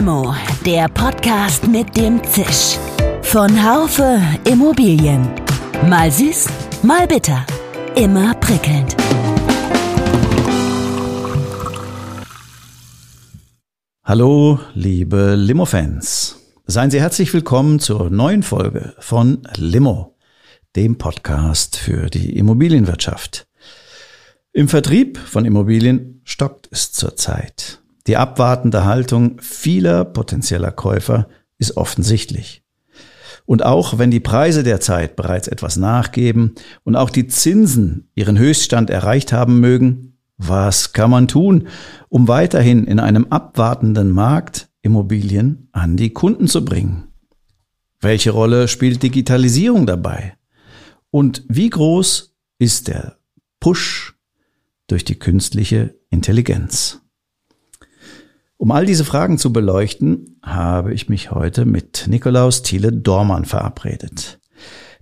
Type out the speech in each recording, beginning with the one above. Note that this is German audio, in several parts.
Limo, der Podcast mit dem Zisch. Von Haufe Immobilien. Mal süß, mal bitter. Immer prickelnd. Hallo, liebe Limo-Fans. Seien Sie herzlich willkommen zur neuen Folge von Limo, dem Podcast für die Immobilienwirtschaft. Im Vertrieb von Immobilien stockt es zurzeit. Die abwartende Haltung vieler potenzieller Käufer ist offensichtlich. Und auch wenn die Preise derzeit bereits etwas nachgeben und auch die Zinsen ihren Höchststand erreicht haben mögen, was kann man tun, um weiterhin in einem abwartenden Markt Immobilien an die Kunden zu bringen? Welche Rolle spielt Digitalisierung dabei? Und wie groß ist der Push durch die künstliche Intelligenz? Um all diese Fragen zu beleuchten, habe ich mich heute mit Nikolaus Thiele Dormann verabredet.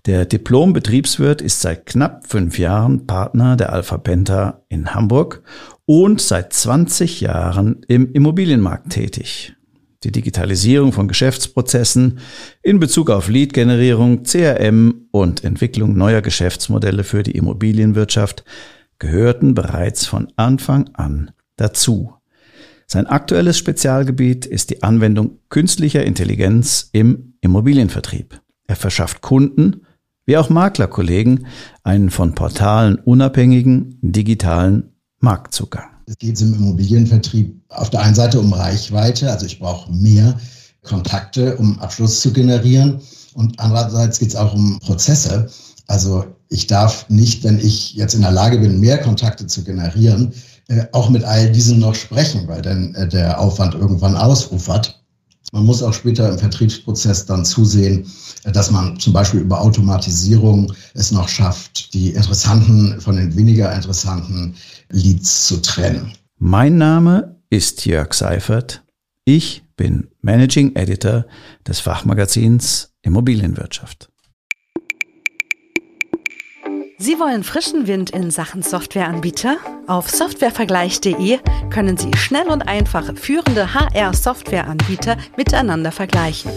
Der Diplom-Betriebswirt ist seit knapp fünf Jahren Partner der Alpha Penta in Hamburg und seit 20 Jahren im Immobilienmarkt tätig. Die Digitalisierung von Geschäftsprozessen in Bezug auf Lead-Generierung, CRM und Entwicklung neuer Geschäftsmodelle für die Immobilienwirtschaft gehörten bereits von Anfang an dazu. Sein aktuelles Spezialgebiet ist die Anwendung künstlicher Intelligenz im Immobilienvertrieb. Er verschafft Kunden wie auch Maklerkollegen einen von Portalen unabhängigen digitalen Marktzugang. Es geht im Immobilienvertrieb auf der einen Seite um Reichweite, also ich brauche mehr Kontakte, um Abschluss zu generieren. Und andererseits geht es auch um Prozesse. Also ich darf nicht, wenn ich jetzt in der Lage bin, mehr Kontakte zu generieren, äh, auch mit all diesen noch sprechen, weil dann äh, der Aufwand irgendwann ausufert. Man muss auch später im Vertriebsprozess dann zusehen, äh, dass man zum Beispiel über Automatisierung es noch schafft, die interessanten von den weniger interessanten Leads zu trennen. Mein Name ist Jörg Seifert. Ich bin Managing Editor des Fachmagazins Immobilienwirtschaft. Sie wollen frischen Wind in Sachen Softwareanbieter? Auf softwarevergleich.de können Sie schnell und einfach führende HR-Softwareanbieter miteinander vergleichen.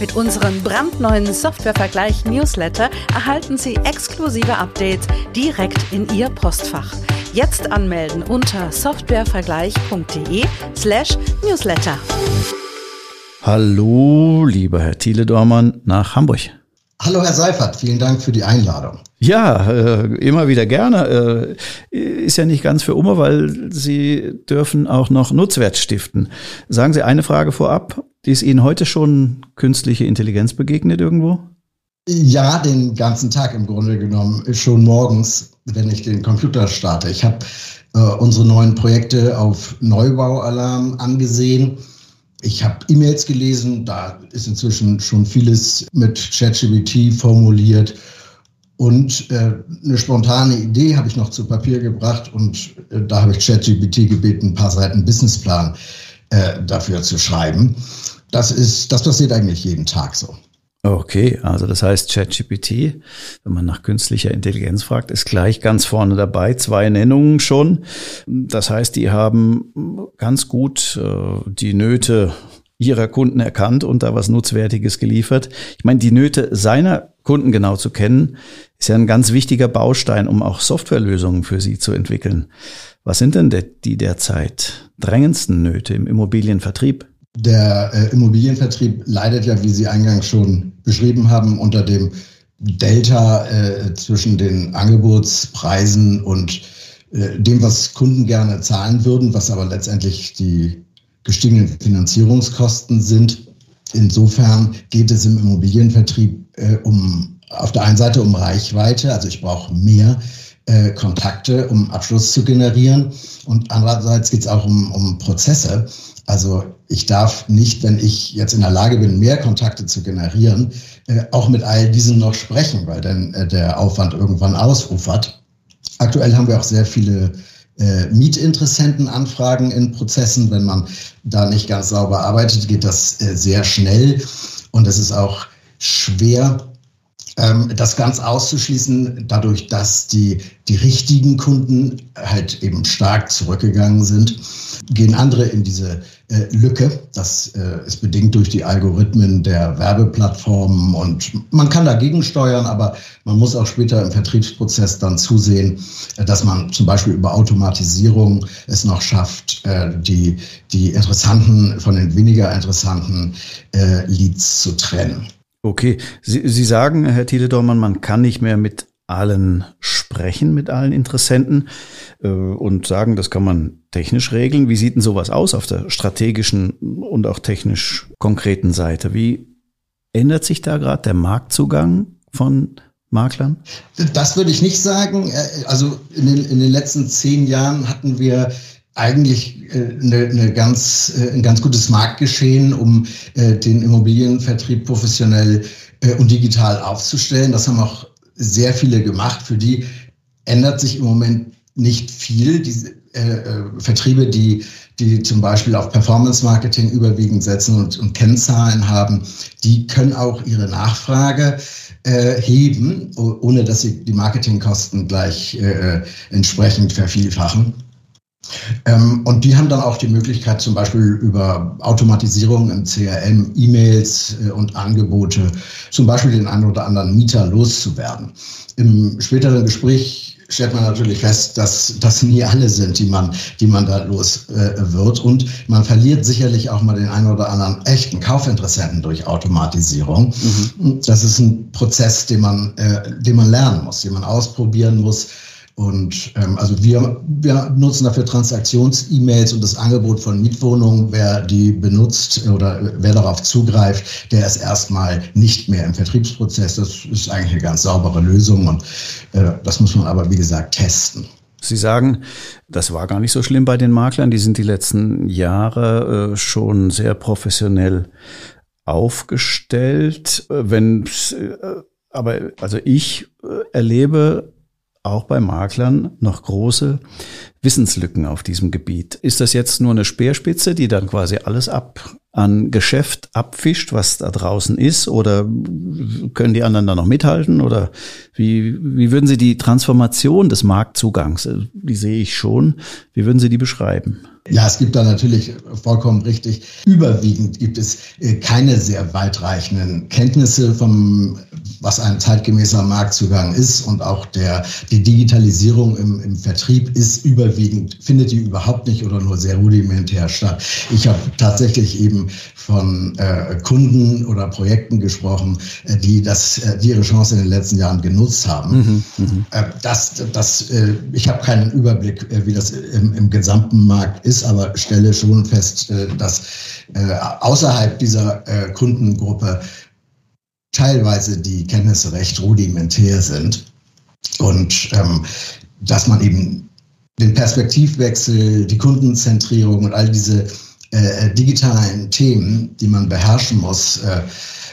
Mit unserem brandneuen Softwarevergleich-Newsletter erhalten Sie exklusive Updates direkt in Ihr Postfach. Jetzt anmelden unter softwarevergleich.de slash newsletter. Hallo, lieber Herr Thiele Dormann nach Hamburg. Hallo Herr Seifert, vielen Dank für die Einladung. Ja, äh, immer wieder gerne. Äh, ist ja nicht ganz für Umme, weil Sie dürfen auch noch Nutzwert stiften. Sagen Sie eine Frage vorab. Ist Ihnen heute schon künstliche Intelligenz begegnet irgendwo? Ja, den ganzen Tag im Grunde genommen, schon morgens, wenn ich den Computer starte. Ich habe äh, unsere neuen Projekte auf Neubaualarm angesehen ich habe E-Mails gelesen, da ist inzwischen schon vieles mit ChatGPT formuliert. Und äh, eine spontane Idee habe ich noch zu Papier gebracht und äh, da habe ich ChatGPT gebeten, ein paar Seiten Businessplan äh, dafür zu schreiben. Das ist, das passiert eigentlich jeden Tag so. Okay, also das heißt ChatGPT, wenn man nach künstlicher Intelligenz fragt, ist gleich ganz vorne dabei, zwei Nennungen schon. Das heißt, die haben ganz gut äh, die Nöte ihrer Kunden erkannt und da was Nutzwertiges geliefert. Ich meine, die Nöte seiner Kunden genau zu kennen, ist ja ein ganz wichtiger Baustein, um auch Softwarelösungen für sie zu entwickeln. Was sind denn die derzeit drängendsten Nöte im Immobilienvertrieb? Der äh, Immobilienvertrieb leidet ja, wie Sie eingangs schon beschrieben haben, unter dem Delta äh, zwischen den Angebotspreisen und äh, dem, was Kunden gerne zahlen würden, was aber letztendlich die gestiegenen Finanzierungskosten sind. Insofern geht es im Immobilienvertrieb äh, um auf der einen Seite um Reichweite, also ich brauche mehr äh, Kontakte, um Abschluss zu generieren. Und andererseits geht es auch um, um Prozesse. Also ich darf nicht, wenn ich jetzt in der Lage bin, mehr Kontakte zu generieren, äh, auch mit all diesen noch sprechen, weil dann äh, der Aufwand irgendwann ausufert. Aktuell haben wir auch sehr viele äh, Mietinteressentenanfragen in Prozessen. Wenn man da nicht ganz sauber arbeitet, geht das äh, sehr schnell und es ist auch schwer, ähm, das ganz auszuschließen, dadurch, dass die, die richtigen Kunden halt eben stark zurückgegangen sind, gehen andere in diese Lücke. Das äh, ist bedingt durch die Algorithmen der Werbeplattformen und man kann dagegen steuern, aber man muss auch später im Vertriebsprozess dann zusehen, äh, dass man zum Beispiel über Automatisierung es noch schafft, äh, die, die interessanten von den weniger interessanten äh, Leads zu trennen. Okay, Sie, Sie sagen, Herr Thiele-Dormann, man kann nicht mehr mit allen sprechen, mit allen Interessenten äh, und sagen, das kann man technisch regeln. Wie sieht denn sowas aus auf der strategischen und auch technisch konkreten Seite? Wie ändert sich da gerade der Marktzugang von Maklern? Das würde ich nicht sagen. Äh, also in den, in den letzten zehn Jahren hatten wir eigentlich äh, eine, eine ganz, ein ganz gutes Marktgeschehen, um den Immobilienvertrieb professionell und digital aufzustellen. Das haben auch sehr viele gemacht. Für die ändert sich im Moment nicht viel. Diese äh, Vertriebe, die, die zum Beispiel auf Performance Marketing überwiegend setzen und, und Kennzahlen haben, die können auch ihre Nachfrage äh, heben, ohne dass sie die Marketingkosten gleich äh, entsprechend vervielfachen. Ähm, und die haben dann auch die Möglichkeit, zum Beispiel über Automatisierung im CRM, E-Mails äh, und Angebote, zum Beispiel den einen oder anderen Mieter loszuwerden. Im späteren Gespräch stellt man natürlich fest, dass das nie alle sind, die man, die man da los äh, wird. Und man verliert sicherlich auch mal den einen oder anderen echten Kaufinteressenten durch Automatisierung. Mhm. Das ist ein Prozess, den man, äh, den man lernen muss, den man ausprobieren muss und ähm, also wir, wir nutzen dafür Transaktions-E-Mails und das Angebot von Mietwohnungen. Wer die benutzt oder wer darauf zugreift, der ist erstmal nicht mehr im Vertriebsprozess. Das ist eigentlich eine ganz saubere Lösung und äh, das muss man aber, wie gesagt, testen. Sie sagen, das war gar nicht so schlimm bei den Maklern. Die sind die letzten Jahre äh, schon sehr professionell aufgestellt. Äh, wenn, äh, aber also ich äh, erlebe auch bei Maklern noch große Wissenslücken auf diesem Gebiet. Ist das jetzt nur eine Speerspitze, die dann quasi alles ab an Geschäft abfischt, was da draußen ist? Oder können die anderen da noch mithalten? Oder wie, wie würden Sie die Transformation des Marktzugangs, äh, die sehe ich schon, wie würden Sie die beschreiben? Ja, es gibt da natürlich vollkommen richtig. Überwiegend gibt es äh, keine sehr weitreichenden Kenntnisse vom, was ein zeitgemäßer Marktzugang ist und auch der, die Digitalisierung im, im Vertrieb ist überwiegend, findet die überhaupt nicht oder nur sehr rudimentär statt. Ich habe tatsächlich eben von äh, Kunden oder Projekten gesprochen, äh, die das, äh, die ihre Chance in den letzten Jahren genutzt haben. Mhm, mh. Äh, das, das, äh, ich habe keinen Überblick, äh, wie das im, im gesamten Markt ist ist, aber stelle schon fest, äh, dass äh, außerhalb dieser äh, Kundengruppe teilweise die Kenntnisse recht rudimentär sind und ähm, dass man eben den Perspektivwechsel, die Kundenzentrierung und all diese äh, digitalen Themen, die man beherrschen muss, äh,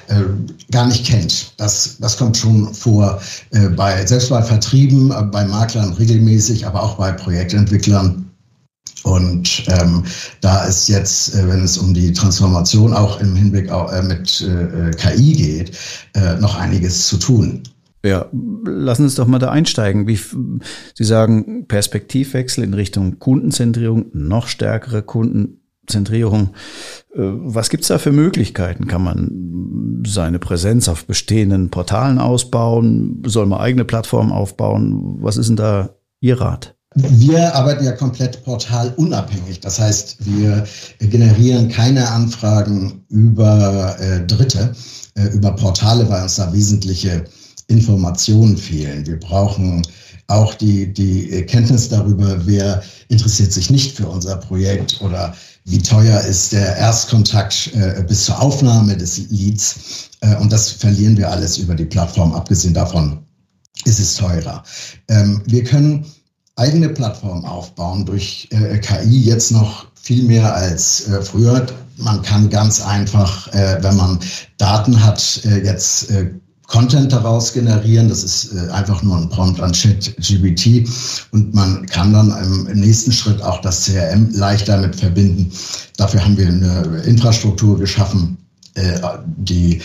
äh, gar nicht kennt. Das, das kommt schon vor äh, bei selbst bei Vertrieben, bei Maklern regelmäßig, aber auch bei Projektentwicklern. Und ähm, da ist jetzt, äh, wenn es um die Transformation auch im Hinblick auf, äh, mit äh, KI geht, äh, noch einiges zu tun. Ja, lassen Sie uns doch mal da einsteigen. Wie, Sie sagen Perspektivwechsel in Richtung Kundenzentrierung, noch stärkere Kundenzentrierung. Äh, was gibt's da für Möglichkeiten? Kann man seine Präsenz auf bestehenden Portalen ausbauen? Soll man eigene Plattformen aufbauen? Was ist denn da Ihr Rat? Wir arbeiten ja komplett portalunabhängig. Das heißt, wir generieren keine Anfragen über äh, Dritte, äh, über Portale, weil uns da wesentliche Informationen fehlen. Wir brauchen auch die, die Kenntnis darüber, wer interessiert sich nicht für unser Projekt oder wie teuer ist der Erstkontakt äh, bis zur Aufnahme des Leads. Äh, und das verlieren wir alles über die Plattform. Abgesehen davon ist es teurer. Ähm, wir können eigene Plattform aufbauen durch äh, KI jetzt noch viel mehr als äh, früher. Man kann ganz einfach, äh, wenn man Daten hat, äh, jetzt äh, Content daraus generieren. Das ist äh, einfach nur ein Prompt an ChatGPT und man kann dann im, im, nächsten Schritt auch das CRM leicht damit verbinden. Dafür haben wir eine Infrastruktur geschaffen, die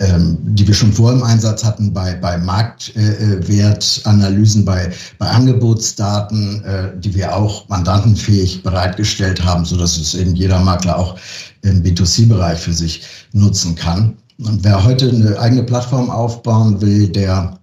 ähm, die wir schon vor im Einsatz hatten bei, bei Marktwertanalysen, äh, bei, bei Angebotsdaten, äh, die wir auch mandantenfähig bereitgestellt haben, so dass es eben jeder Makler auch im B2C-Bereich für sich nutzen kann. Und wer heute eine eigene Plattform aufbauen will, der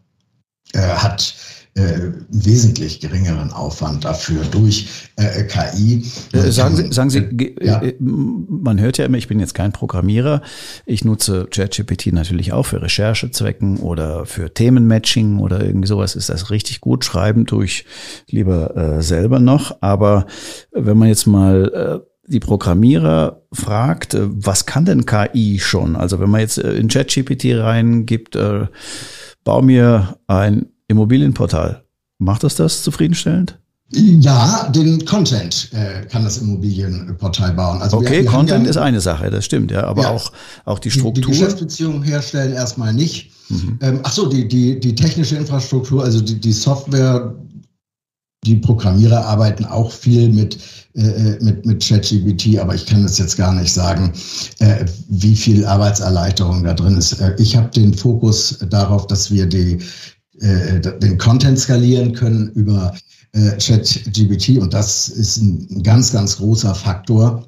äh, hat äh, wesentlich geringeren Aufwand dafür durch äh, KI. Äh, sagen Sie, sagen Sie ja. Äh, man hört ja immer, ich bin jetzt kein Programmierer. Ich nutze ChatGPT natürlich auch für Recherchezwecken oder für Themenmatching oder irgendwie sowas. Ist das richtig gut? Schreiben tue ich lieber äh, selber noch. Aber wenn man jetzt mal äh, die Programmierer fragt, äh, was kann denn KI schon? Also wenn man jetzt in ChatGPT reingibt, äh, bau mir ein Immobilienportal. Macht das das zufriedenstellend? Ja, den Content äh, kann das Immobilienportal bauen. Also okay, wir, wir Content ja, ist eine Sache, das stimmt, ja, aber ja, auch, auch die Struktur. Die, die Geschäftsbeziehungen herstellen erstmal nicht. Mhm. Ähm, ach so, die, die, die technische Infrastruktur, also die, die Software, die Programmierer arbeiten auch viel mit, äh, äh mit, mit ChatGPT, aber ich kann es jetzt gar nicht sagen, äh, wie viel Arbeitserleichterung da drin ist. Äh, ich habe den Fokus darauf, dass wir die, äh, den Content skalieren können über äh, ChatGPT und das ist ein, ganz, ganz großer Faktor.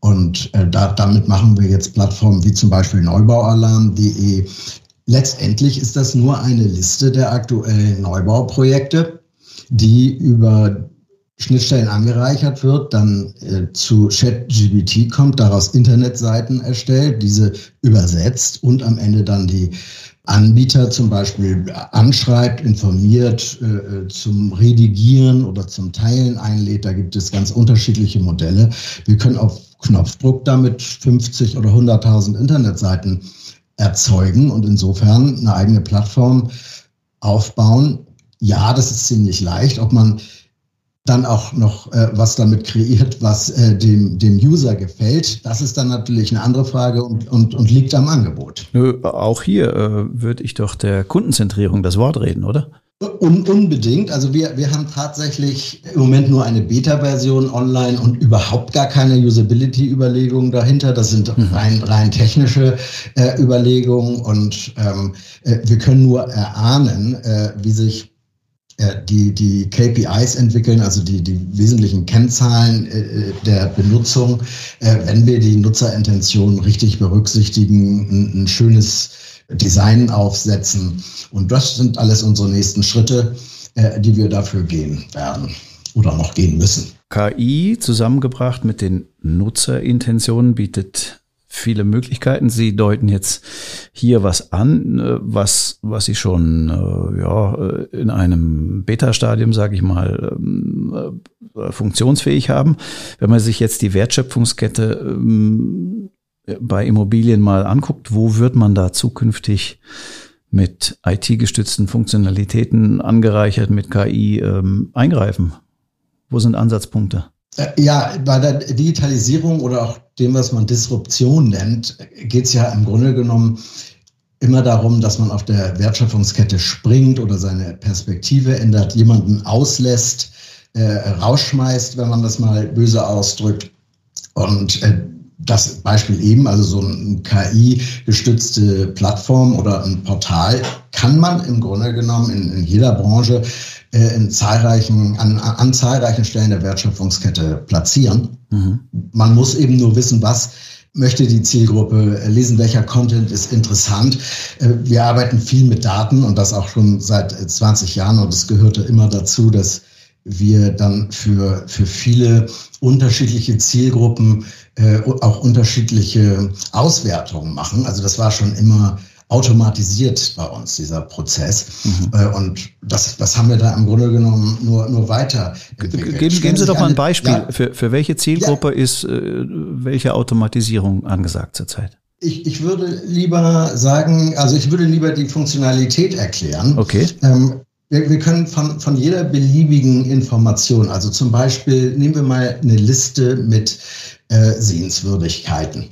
Und äh, da, damit machen wir jetzt Plattformen wie zum Beispiel neubaualarm.de. Letztendlich ist das nur eine Liste der aktuellen Neubauprojekte, die über Schnittstellen angereichert wird, dann äh, zu ChatGPT kommt, daraus Internetseiten erstellt, diese übersetzt und am Ende dann die Anbieter zum Beispiel anschreibt, informiert, äh, zum Redigieren oder zum Teilen einlädt. Da gibt es ganz unterschiedliche Modelle. Wir können auf Knopfdruck damit 50 oder 100.000 Internetseiten erzeugen und insofern eine eigene Plattform aufbauen. Ja, das ist ziemlich leicht. Ob man dann auch noch äh, was damit kreiert, was äh, dem, dem User gefällt. Das ist dann natürlich eine andere Frage und, und, und liegt am Angebot. Nö, auch hier äh, würde ich doch der Kundenzentrierung das Wort reden, oder? Un unbedingt. Also wir, wir haben tatsächlich im Moment nur eine Beta-Version online und überhaupt gar keine Usability-Überlegungen dahinter. Das sind mhm. rein, rein technische äh, Überlegungen und ähm, äh, wir können nur erahnen, äh, wie sich die, die KPIs entwickeln, also die, die wesentlichen Kennzahlen äh, der Benutzung, äh, wenn wir die Nutzerintention richtig berücksichtigen, ein, ein schönes Design aufsetzen. Und das sind alles unsere nächsten Schritte, die wir dafür gehen werden oder noch gehen müssen. KI zusammengebracht mit den Nutzerintentionen bietet viele Möglichkeiten. Sie deuten jetzt hier was an, äh, was, was Sie schon äh, ja, äh, in einem Beta-Stadium, sage ich mal, ähm, funktionsfähig haben. Wenn man sich jetzt die Wertschöpfungskette ähm, bei Immobilien mal anguckt, wo wird man da zukünftig mit IT-gestützten Funktionalitäten angereichert mit KI ähm, eingreifen? Wo sind Ansatzpunkte? Ja, bei der Digitalisierung oder auch dem, was man Disruption nennt, geht es ja im Grunde genommen immer darum, dass man auf der Wertschöpfungskette springt oder seine Perspektive ändert, jemanden auslässt, äh, rausschmeißt, wenn man das mal böse ausdrückt. Und äh, das Beispiel eben, also so eine KI-gestützte Plattform oder ein Portal, kann man im Grunde genommen in, in jeder Branche äh, in zahlreichen, an, an zahlreichen Stellen der Wertschöpfungskette platzieren. Mhm. Man muss eben nur wissen, was möchte die Zielgruppe lesen, welcher Content ist interessant. Äh, wir arbeiten viel mit Daten und das auch schon seit 20 Jahren und es gehörte immer dazu, dass wir dann für, für viele unterschiedliche Zielgruppen äh, auch unterschiedliche Auswertungen machen. Also das war schon immer automatisiert bei uns, dieser Prozess. Mhm. Äh, und das, das haben wir da im Grunde genommen nur, nur weiter Geben, geben Sie doch mal ein Beispiel. Ja, für, für welche Zielgruppe ja. ist äh, welche Automatisierung angesagt zurzeit? Ich, ich würde lieber sagen, also ich würde lieber die Funktionalität erklären. Okay. Ähm, wir, wir können von, von jeder beliebigen Information, also zum Beispiel nehmen wir mal eine Liste mit äh, Sehenswürdigkeiten.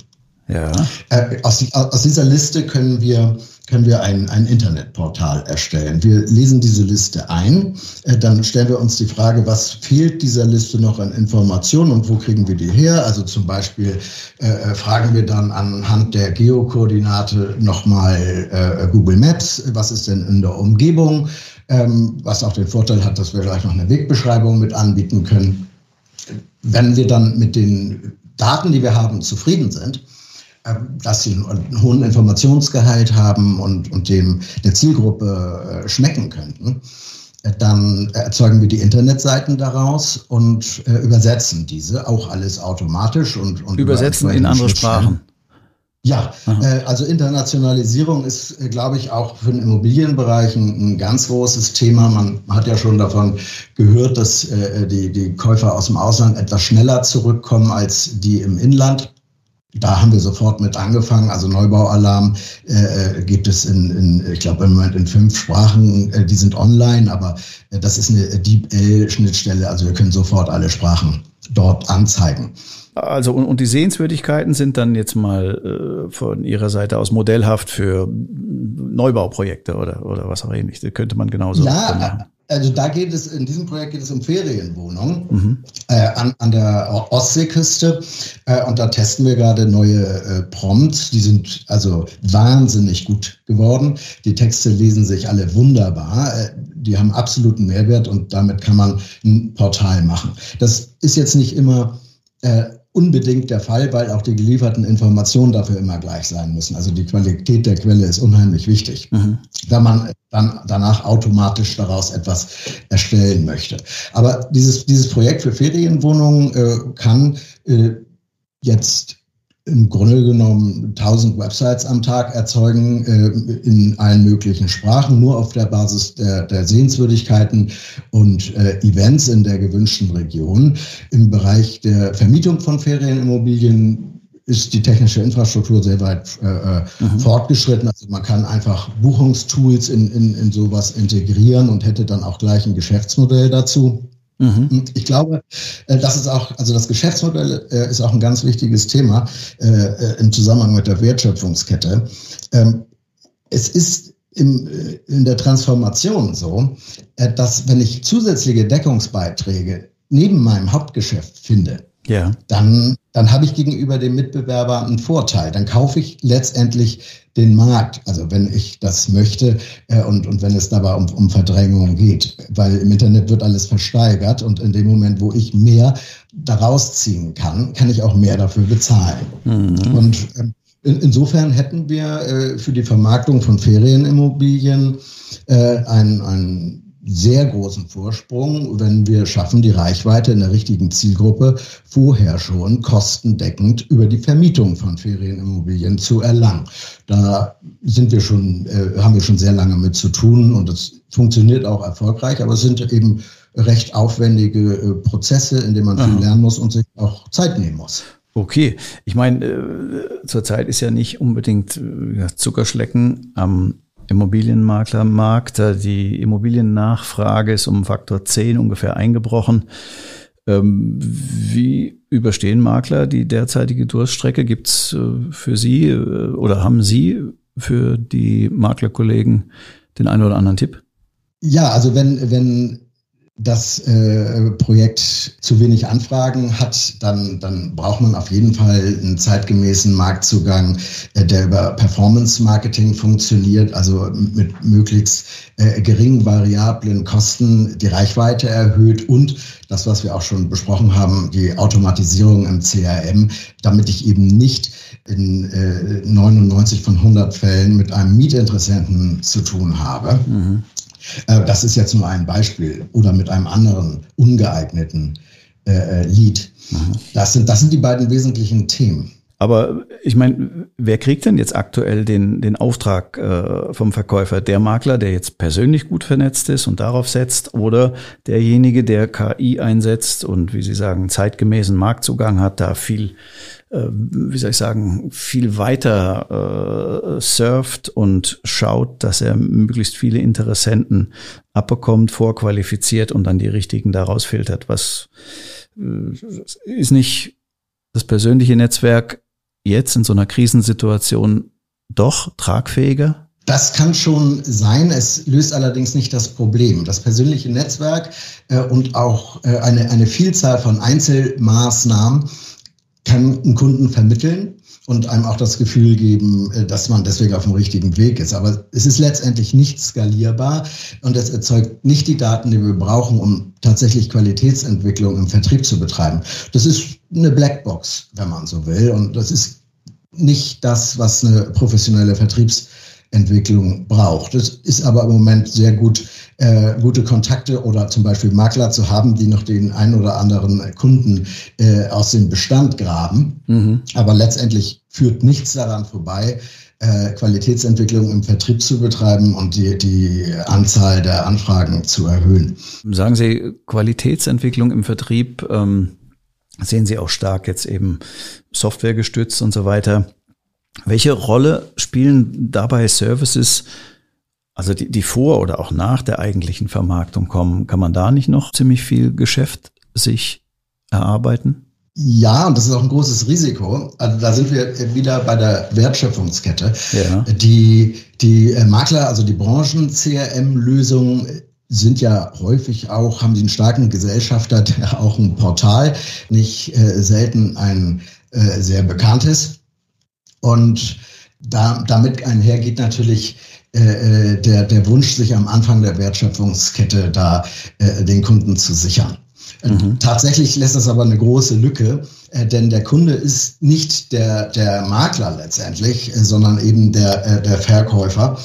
Ja. Äh, aus, aus, dieser Liste können wir können wir ein, ein Internetportal erstellen. Wir lesen diese Liste ein, äh, dann stellen wir uns die Frage, was fehlt dieser Liste noch an Informationen und wo kriegen wir die her? Also zum Beispiel äh, äh fragen wir dann anhand der Geokoordinate nochmal Google Maps, was ist denn in der Umgebung, ähm, was auch den Vorteil hat, dass wir gleich noch eine Wegbeschreibung mit anbieten können. Wenn wir dann mit den Daten, die wir haben, zufrieden sind, dass sie einen hohen Informationsgehalt haben und, und dem der Zielgruppe äh, schmecken könnten, äh, dann erzeugen wir die Internetseiten daraus und äh, übersetzen diese, auch alles automatisch und, und übersetzen in andere Sprachen. Ja, äh, also Internationalisierung ist, äh, glaube ich, auch für den Immobilienbereich ein, ein, ganz großes Thema. Man hat ja schon davon gehört, dass äh, die, die Käufer aus dem Ausland etwas schneller zurückkommen als die im Inland. Da haben wir sofort mit angefangen. Also Neubaualarm äh, äh, gibt es in, in ich glaube im Moment in fünf Sprachen. Äh, die sind online, aber äh, das ist eine DeepL-Schnittstelle. Also wir können sofort alle Sprachen dort anzeigen. Also und, und die Sehenswürdigkeiten sind dann jetzt mal äh, von Ihrer Seite aus modellhaft für Neubauprojekte oder oder was auch ähnlich. Das könnte man genauso ja, machen. Also da geht es, in diesem Projekt geht es um Ferienwohnungen mhm. äh, an, an der Ostseeküste. Äh, und da testen wir gerade neue äh, Prompts. Die sind also wahnsinnig gut geworden. Die Texte lesen sich alle wunderbar. Äh, die haben absoluten Mehrwert und damit kann man ein Portal machen. Das ist jetzt nicht immer äh, unbedingt der Fall, weil auch die gelieferten Informationen dafür immer gleich sein müssen. Also die Qualität der Quelle ist unheimlich wichtig, mhm. da man dann danach automatisch daraus etwas erstellen möchte. Aber dieses, dieses Projekt für Ferienwohnungen äh, kann äh, jetzt im Grunde genommen 1000 Websites am Tag erzeugen äh, in allen möglichen Sprachen, nur auf der Basis der, der Sehenswürdigkeiten und äh, Events in der gewünschten Region. Im Bereich der Vermietung von Ferienimmobilien ist die technische Infrastruktur sehr weit äh, äh mhm. fortgeschritten. Also man kann einfach Buchungstools in, in, in sowas integrieren und hätte dann auch gleich ein Geschäftsmodell dazu. Mhm. Ich glaube, äh, das ist auch, also das Geschäftsmodell äh, ist auch ein ganz wichtiges Thema äh, im Zusammenhang mit der Wertschöpfungskette. Ähm, es ist in der Transformation so, dass wenn ich zusätzliche Deckungsbeiträge neben meinem Hauptgeschäft finde, ja. dann, dann habe ich gegenüber dem Mitbewerber einen Vorteil. Dann kaufe ich letztendlich den Markt, also wenn ich das möchte äh, und, und wenn es dabei um, um Verdrängung geht. Weil im Internet wird alles versteigert und in dem Moment, wo ich mehr daraus ziehen kann, kann ich auch mehr dafür bezahlen. Mhm. Und ähm, in, insofern hätten wir äh, für die Vermarktung von Ferienimmobilien äh, ein, ein sehr großen Vorsprung, wenn wir schaffen, die Reichweite in der richtigen Zielgruppe vorher schon kostendeckend über die Vermietung von Ferienimmobilien zu erlangen. Da sind wir schon, äh, haben wir schon sehr lange mit zu tun und es funktioniert auch erfolgreich, aber es sind eben recht aufwendige äh, Prozesse, in denen man viel lernen muss und sich auch Zeit nehmen muss. Okay, ich meine, äh, zurzeit ist ja nicht unbedingt äh, Zuckerschlecken am Immobilienmaklermarkt. Die Immobiliennachfrage ist um Faktor 10 ungefähr eingebrochen. Ähm, wie überstehen Makler die derzeitige Durststrecke? Gibt es äh, für Sie äh, oder haben Sie für die Maklerkollegen den einen oder anderen Tipp? Ja, also wenn, wenn das äh, Projekt zu wenig Anfragen hat, dann, dann braucht man auf jeden Fall einen zeitgemäßen Marktzugang, äh, der über Performance-Marketing funktioniert, also mit möglichst äh, geringen variablen Kosten die Reichweite erhöht und das, was wir auch schon besprochen haben, die Automatisierung im CRM, damit ich eben nicht in äh, 99 von 100 Fällen mit einem Mietinteressenten zu tun habe. Mhm das ist jetzt nur ein Beispiel. Oder mit einem anderen ungeeigneten äh, äh, Lied. Mhm. Das, sind, das sind die beiden wesentlichen Themen. Aber ich meine, wer kriegt denn jetzt aktuell den, den Auftrag äh, vom Verkäufer? Der Makler, der jetzt persönlich gut vernetzt ist und darauf setzt, oder derjenige, der KI einsetzt und, wie Sie sagen, zeitgemäßen Marktzugang hat, da viel äh, wie soll ich sagen, viel weiter äh, surft und schaut, dass er möglichst viele Interessenten abbekommt, vorqualifiziert und dann die richtigen daraus filtert. Was äh, ist nicht das persönliche Netzwerk jetzt in so einer Krisensituation doch tragfähiger? Das kann schon sein. Es löst allerdings nicht das Problem. Das persönliche Netzwerk äh, und auch äh, eine, eine Vielzahl von Einzelmaßnahmen kann einen Kunden vermitteln und einem auch das Gefühl geben, äh, dass man deswegen auf dem richtigen Weg ist. Aber es ist letztendlich nicht skalierbar und es erzeugt nicht die Daten, die wir brauchen, um tatsächlich Qualitätsentwicklung im Vertrieb zu betreiben. Das ist eine Blackbox, wenn man so will. Und das ist nicht das, was eine professionelle Vertriebs Entwicklung braucht. Es ist aber im Moment sehr gut, äh, gute Kontakte oder zum Beispiel Makler zu haben, die noch den einen oder anderen Kunden äh, aus dem Bestand graben. Mhm. Aber letztendlich führt nichts daran vorbei, äh, Qualitätsentwicklung im Vertrieb zu betreiben und die, die Anzahl der Anfragen zu erhöhen. Sagen Sie, Qualitätsentwicklung im Vertrieb ähm, sehen Sie auch stark jetzt eben Software gestützt und so weiter. Welche Rolle spielen dabei Services, also die, die vor oder auch nach der eigentlichen Vermarktung kommen? Kann man da nicht noch ziemlich viel Geschäft sich erarbeiten? Ja, und das ist auch ein großes Risiko. Also da sind wir wieder bei der Wertschöpfungskette. Ja. Die, die äh, Makler, also die Branchen-CRM-Lösungen sind ja häufig auch, haben sie einen starken Gesellschafter, der auch ein Portal, nicht äh, selten ein äh, sehr bekanntes. Und da, damit einhergeht natürlich äh, äh, der, der Wunsch, sich am Anfang der Wertschöpfungskette da äh, den Kunden zu sichern. Mhm. Tatsächlich lässt das aber eine große Lücke, äh, denn der Kunde ist nicht der, der Makler letztendlich, äh, sondern eben der, äh, der Verkäufer.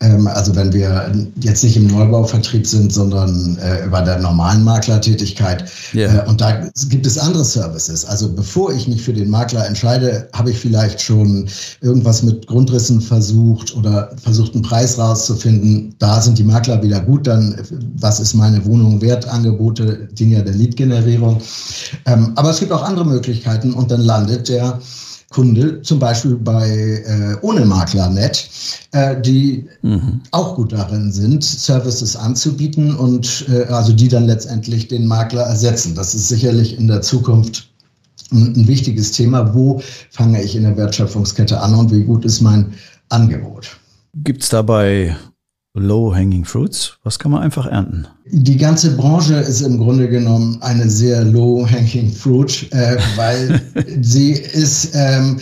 Ähm, also wenn wir jetzt nicht im Neubauvertrieb sind, sondern über der normalen Maklertätigkeit. Yeah. Und da gibt es andere Services. Also bevor ich mich für den Makler entscheide, habe ich vielleicht schon irgendwas mit Grundrissen versucht oder versucht, einen Preis rauszufinden. Da sind die Makler wieder gut. Dann, was ist meine Wohnung wert? Angebote, Dinge der Lead-Generierung. Ähm, aber es gibt auch andere Möglichkeiten und dann landet der Kunde, zum Beispiel bei äh, ohne Maklernet, äh, die mhm. auch gut darin sind, Services anzubieten und äh, also die dann letztendlich den Makler ersetzen. Das ist sicherlich in der Zukunft ein, ein wichtiges Thema. Wo fange ich in der Wertschöpfungskette an und wie gut ist mein Angebot? Gibt es dabei Low-Hanging Fruits? Was kann man einfach ernten? Die ganze Branche ist im Grunde genommen eine sehr Low-Hanging Fruit, äh, weil sie ist, ähm,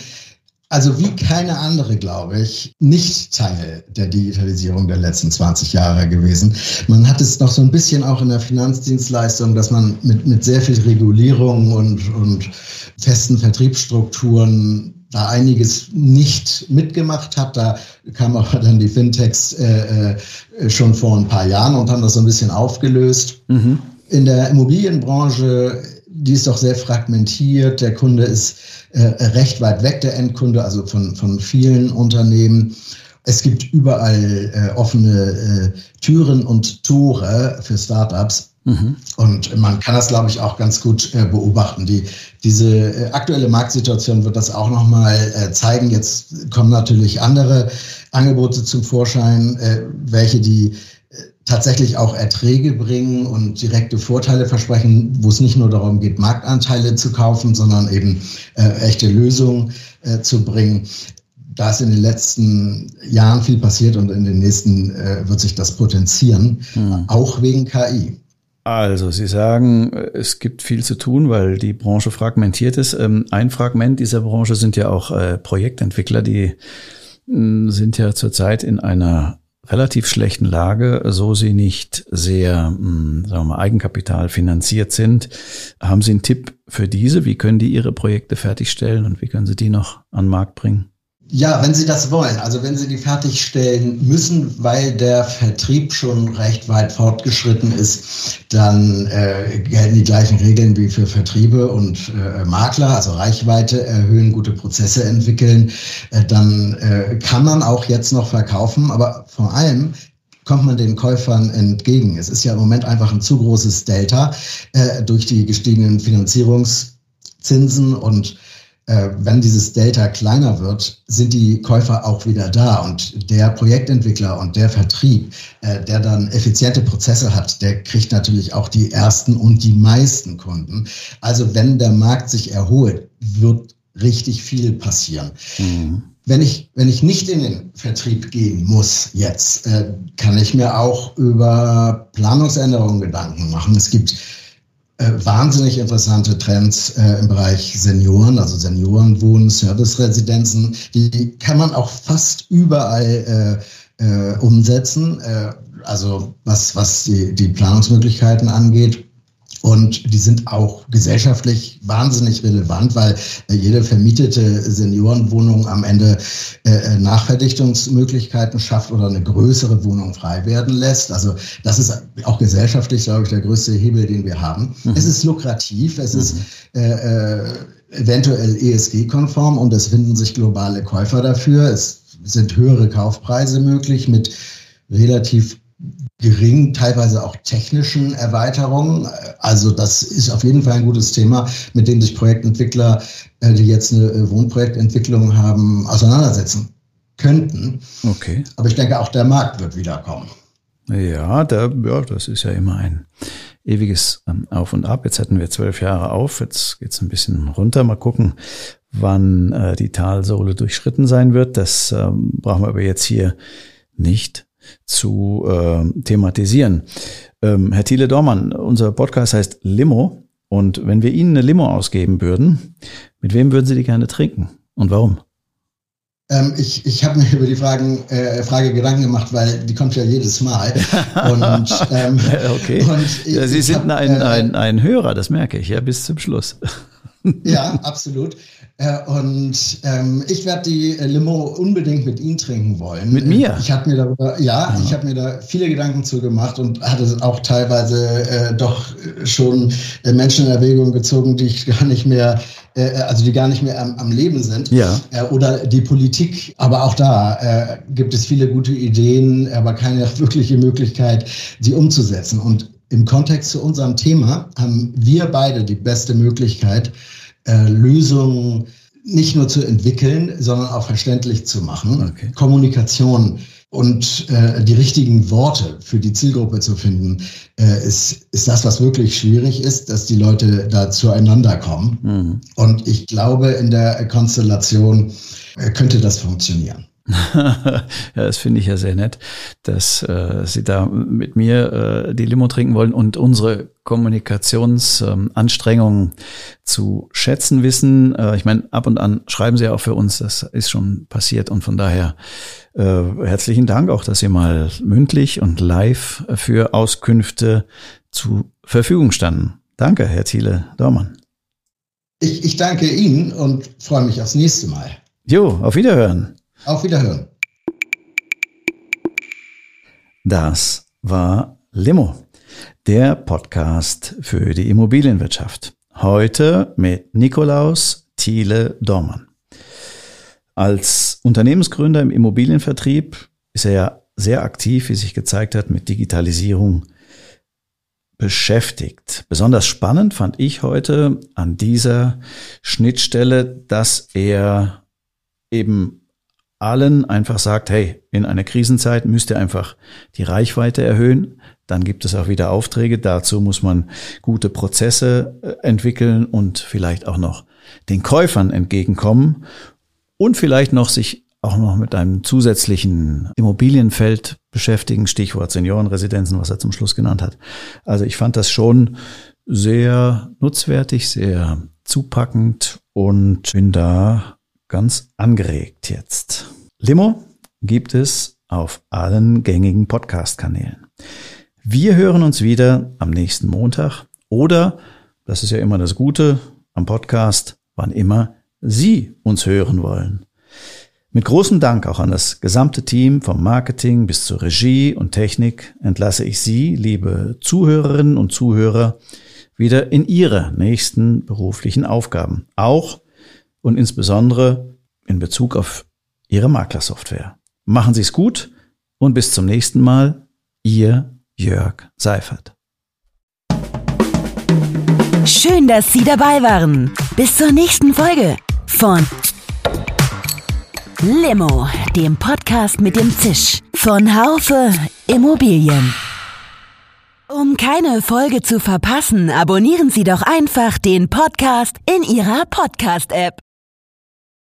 also wie keine andere, glaube ich, nicht Teil der Digitalisierung der letzten 20 Jahre gewesen. Man hat es noch so ein bisschen auch in der Finanzdienstleistung, dass man mit, mit sehr viel Regulierung und, und festen Vertriebsstrukturen da einiges nicht mitgemacht hat. Da kam aber dann die Fintechs äh, äh, schon vor ein paar Jahren und haben das so ein bisschen aufgelöst. Mhm. In der Immobilienbranche, die ist doch sehr fragmentiert. Der Kunde ist äh, recht weit weg, der Endkunde, also von, von vielen Unternehmen. Es gibt überall äh, offene äh, Türen und Tore für Startups. Mhm. Und man kann das, glaube ich, auch ganz gut äh, beobachten. Die, diese äh, aktuelle Marktsituation wird das auch nochmal äh, zeigen. Jetzt kommen natürlich andere Angebote zum Vorschein, äh, welche die äh, tatsächlich auch Erträge bringen und direkte Vorteile versprechen, wo es nicht nur darum geht, Marktanteile zu kaufen, sondern eben äh, echte Lösungen äh, zu bringen. Da ist in den letzten Jahren viel passiert und in den nächsten äh, wird sich das potenzieren, mhm. auch wegen KI. Also, Sie sagen, es gibt viel zu tun, weil die Branche fragmentiert ist. Ähm, ein Fragment dieser Branche sind ja auch äh, Projektentwickler, die mm, sind ja zurzeit in einer relativ schlechten Lage, so sie nicht sehr, mm, sagen wir mal, Eigenkapital finanziert sind. Haben Sie einen Tipp für diese? Wie können die ihre Projekte fertigstellen und wie können Sie die noch an den Markt bringen? Ja, wenn Sie das wollen, also wenn Sie die fertigstellen müssen, weil der Vertrieb schon recht weit fortgeschritten ist, dann äh, gelten die gleichen Regeln wie für Vertriebe und äh, Makler, also Reichweite erhöhen, gute Prozesse entwickeln. Äh, dann äh, kann man auch jetzt noch verkaufen, aber vor allem kommt man den Käufern entgegen. Es ist ja im Moment einfach ein zu großes Delta äh, durch die gestiegenen Finanzierungszinsen und äh, wenn dieses Delta kleiner wird, sind die Käufer auch wieder da. Und der Projektentwickler und der Vertrieb, äh, der dann effiziente Prozesse hat, der kriegt natürlich auch die ersten und die meisten Kunden. Also wenn der Markt sich erholt, wird richtig viel passieren. Mhm. wenn ich, wenn ich nicht in den Vertrieb gehen muss jetzt, äh, kann ich mir auch über Planungsänderungen Gedanken machen. Es gibt äh, wahnsinnig interessante Trends äh, im Bereich Senioren, also Seniorenwohnen, Serviceresidenzen. Die kann man auch fast überall äh, äh, umsetzen. Äh, also was, was die, die Planungsmöglichkeiten angeht. Und die sind auch gesellschaftlich wahnsinnig relevant, weil äh, jede vermietete Seniorenwohnung am Ende äh, äh, Nachverdichtungsmöglichkeiten schafft oder eine größere Wohnung frei werden lässt. Also das ist auch gesellschaftlich, glaube ich, der größte Hebel, den wir haben. Mhm. Es ist lukrativ, es mhm. ist äh, äh, eventuell ESG-konform und es finden sich globale Käufer dafür. Es sind höhere Kaufpreise möglich mit relativ geringen, teilweise auch technischen Erweiterungen. Also das ist auf jeden Fall ein gutes Thema, mit dem sich Projektentwickler, äh, die jetzt eine äh, Wohnprojektentwicklung haben, auseinandersetzen könnten. Okay. Aber ich denke, auch der Markt wird wiederkommen. Ja, da, ja, das ist ja immer ein ewiges ähm, Auf und Ab. Jetzt hatten wir zwölf Jahre auf, jetzt geht's ein bisschen runter. Mal gucken, wann äh, die Talsohle durchschritten sein wird. Das ähm, brauchen wir aber jetzt hier nicht zu äh, thematisieren. Ähm, Herr Thiele Dormann, unser Podcast heißt Limo. Und wenn wir Ihnen eine Limo ausgeben würden, mit wem würden Sie die gerne trinken und warum? Ähm, ich ich habe mir über die Fragen, äh, Frage Gedanken gemacht, weil die kommt ja jedes Mal. Und, ähm, okay. Und ich, Sie sind hab, ein, äh, ein, ein Hörer, das merke ich, ja, bis zum Schluss. Ja, absolut. Äh, und ähm, ich werde die äh, Limo unbedingt mit Ihnen trinken wollen. Mit mir? Ich habe mir darüber, ja, ja. ich habe mir da viele Gedanken zu gemacht und hatte auch teilweise äh, doch schon äh, Menschen in Erwägung gezogen, die ich gar nicht mehr, äh, also die gar nicht mehr am, am Leben sind. Ja. Oder die Politik. Aber auch da gibt es viele gute Ideen, aber keine wirkliche Möglichkeit, sie umzusetzen. Und im Kontext zu unserem Thema haben wir beide die beste Möglichkeit, äh, Lösungen nicht nur zu entwickeln, sondern auch verständlich zu machen. Okay. Kommunikation und äh, die richtigen Worte für die Zielgruppe zu finden, äh, ist, ist das, was wirklich schwierig ist, dass die Leute da zueinander kommen. Mhm. Und ich glaube, in der Konstellation äh, könnte das funktionieren. ja, das finde ich ja sehr nett, dass äh, Sie da mit mir äh, die Limo trinken wollen und unsere Kommunikationsanstrengungen ähm, zu schätzen wissen. Äh, ich meine, ab und an schreiben Sie ja auch für uns, das ist schon passiert und von daher äh, herzlichen Dank auch, dass Sie mal mündlich und live für Auskünfte zur Verfügung standen. Danke, Herr Thiele Dormann. Ich, ich danke Ihnen und freue mich aufs nächste Mal. Jo, auf Wiederhören. Auf Wiederhören. Das war Limo, der Podcast für die Immobilienwirtschaft. Heute mit Nikolaus Thiele Dormann. Als Unternehmensgründer im Immobilienvertrieb ist er ja sehr aktiv, wie sich gezeigt hat, mit Digitalisierung beschäftigt. Besonders spannend fand ich heute an dieser Schnittstelle, dass er eben allen einfach sagt, hey, in einer Krisenzeit müsst ihr einfach die Reichweite erhöhen. Dann gibt es auch wieder Aufträge. Dazu muss man gute Prozesse äh, entwickeln und vielleicht auch noch den Käufern entgegenkommen und vielleicht noch sich auch noch mit einem zusätzlichen Immobilienfeld beschäftigen, Stichwort Seniorenresidenzen, was er zum Schluss genannt hat. Also ich fand das schon sehr nutzwertig, sehr zupackend und bin da ganz angeregt jetzt. Limo gibt es auf allen gängigen Podcast-Kanälen. Wir hören uns wieder am nächsten Montag oder, das ist ja immer das Gute am Podcast, wann immer Sie uns hören wollen. Mit großem Dank auch an das gesamte Team vom Marketing bis zur Regie und Technik entlasse ich Sie, liebe Zuhörerinnen und Zuhörer, wieder in Ihre nächsten beruflichen Aufgaben. Auch und insbesondere in Bezug auf Ihre Maklersoftware. Machen Sie es gut und bis zum nächsten Mal. Ihr Jörg Seifert. Schön, dass Sie dabei waren. Bis zur nächsten Folge von Limo, dem Podcast mit dem Zisch von Haufe Immobilien. Um keine Folge zu verpassen, abonnieren Sie doch einfach den Podcast in Ihrer Podcast-App.